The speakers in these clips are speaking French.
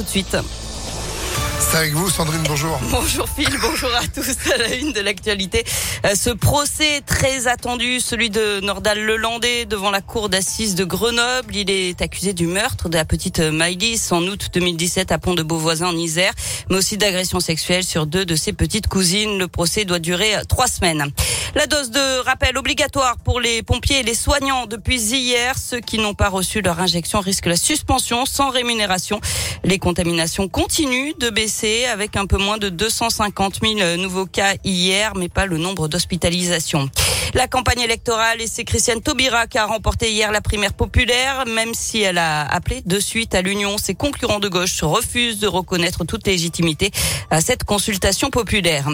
tout de suite. C'est avec vous, Sandrine, bonjour. Bonjour Phil, bonjour à tous. À la une de l'actualité, euh, ce procès très attendu, celui de Nordal Lelandais devant la cour d'assises de Grenoble. Il est accusé du meurtre de la petite Maïlis en août 2017 à Pont de Beauvoisin en Isère, mais aussi d'agression sexuelle sur deux de ses petites cousines. Le procès doit durer trois semaines. La dose de rappel obligatoire pour les pompiers et les soignants depuis hier. Ceux qui n'ont pas reçu leur injection risquent la suspension sans rémunération. Les contaminations continuent de baisser avec un peu moins de 250 000 nouveaux cas hier, mais pas le nombre d'hospitalisations. La campagne électorale et c'est Christiane Taubira qui a remporté hier la primaire populaire, même si elle a appelé de suite à l'Union. Ses concurrents de gauche refusent de reconnaître toute légitimité à cette consultation populaire.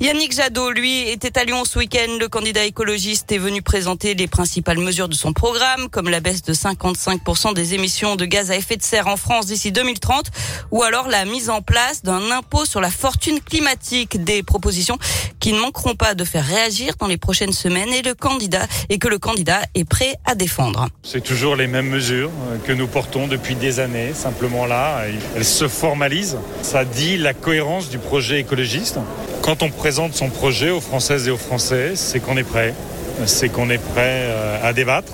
Yannick Jadot, lui, était à Lyon ce week-end. Le candidat écologiste est venu présenter les principales mesures de son programme, comme la baisse de 55% des émissions de gaz à effet de serre en France d'ici 2030, ou alors la mise en place d'un impôt sur la fortune climatique. Des propositions qui ne manqueront pas de faire réagir dans les prochaines semaines et le candidat et que le candidat est prêt à défendre. C'est toujours les mêmes mesures que nous portons depuis des années. Simplement là, elles se formalisent. Ça dit la cohérence du projet écologiste. Quand on présente son projet aux Françaises et aux Français, c'est qu'on est prêt. C'est qu'on est prêt euh, à débattre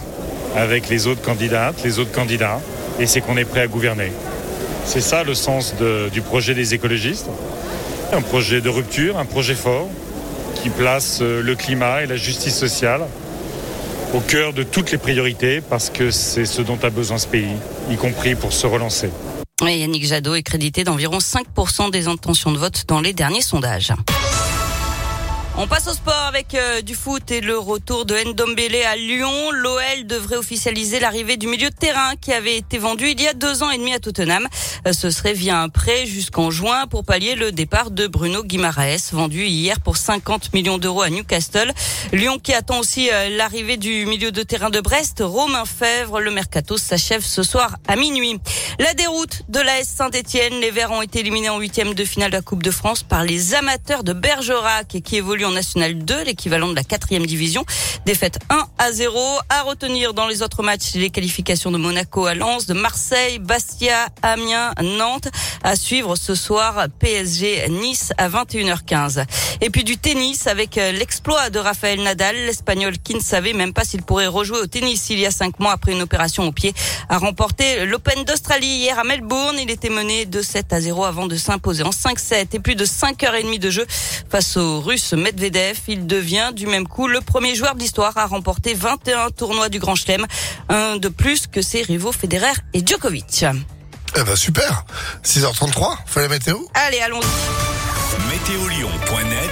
avec les autres candidates, les autres candidats, et c'est qu'on est prêt à gouverner. C'est ça le sens du projet des écologistes. Un projet de rupture, un projet fort, qui place euh, le climat et la justice sociale au cœur de toutes les priorités, parce que c'est ce dont a besoin ce pays, y compris pour se relancer. Yannick Jadot est crédité d'environ 5% des intentions de vote dans les derniers sondages. On passe au sport avec euh, du foot et le retour de Ndombele à Lyon. L'OL devrait officialiser l'arrivée du milieu de terrain qui avait été vendu il y a deux ans et demi à Tottenham. Euh, ce serait via un prêt jusqu'en juin pour pallier le départ de Bruno Guimaraes, vendu hier pour 50 millions d'euros à Newcastle. Lyon qui attend aussi euh, l'arrivée du milieu de terrain de Brest, Romain Fèvre. Le mercato s'achève ce soir à minuit. La déroute de l'AS Saint-Etienne. Les Verts ont été éliminés en huitième de finale de la Coupe de France par les amateurs de Bergerac qui évoluent en National 2, l'équivalent de la quatrième division. Défaite 1 à 0. À retenir dans les autres matchs les qualifications de Monaco à Lens, de Marseille, Bastia, Amiens, Nantes. À suivre ce soir PSG Nice à 21h15. Et puis du tennis avec euh, l'exploit de Rafael Nadal, l'Espagnol qui ne savait même pas s'il pourrait rejouer au tennis il y a cinq mois après une opération au pied, a remporté l'Open d'Australie hier à Melbourne. Il était mené de 7 à 0 avant de s'imposer en 5-7 et plus de 5h30 de jeu face au Russe Medvedev. Il devient du même coup le premier joueur de l'histoire à remporter 21 tournois du Grand Chelem, un de plus que ses rivaux Federer et Djokovic. Eh ben super 6h33, fait la météo Allez, allons-y. Météolion.net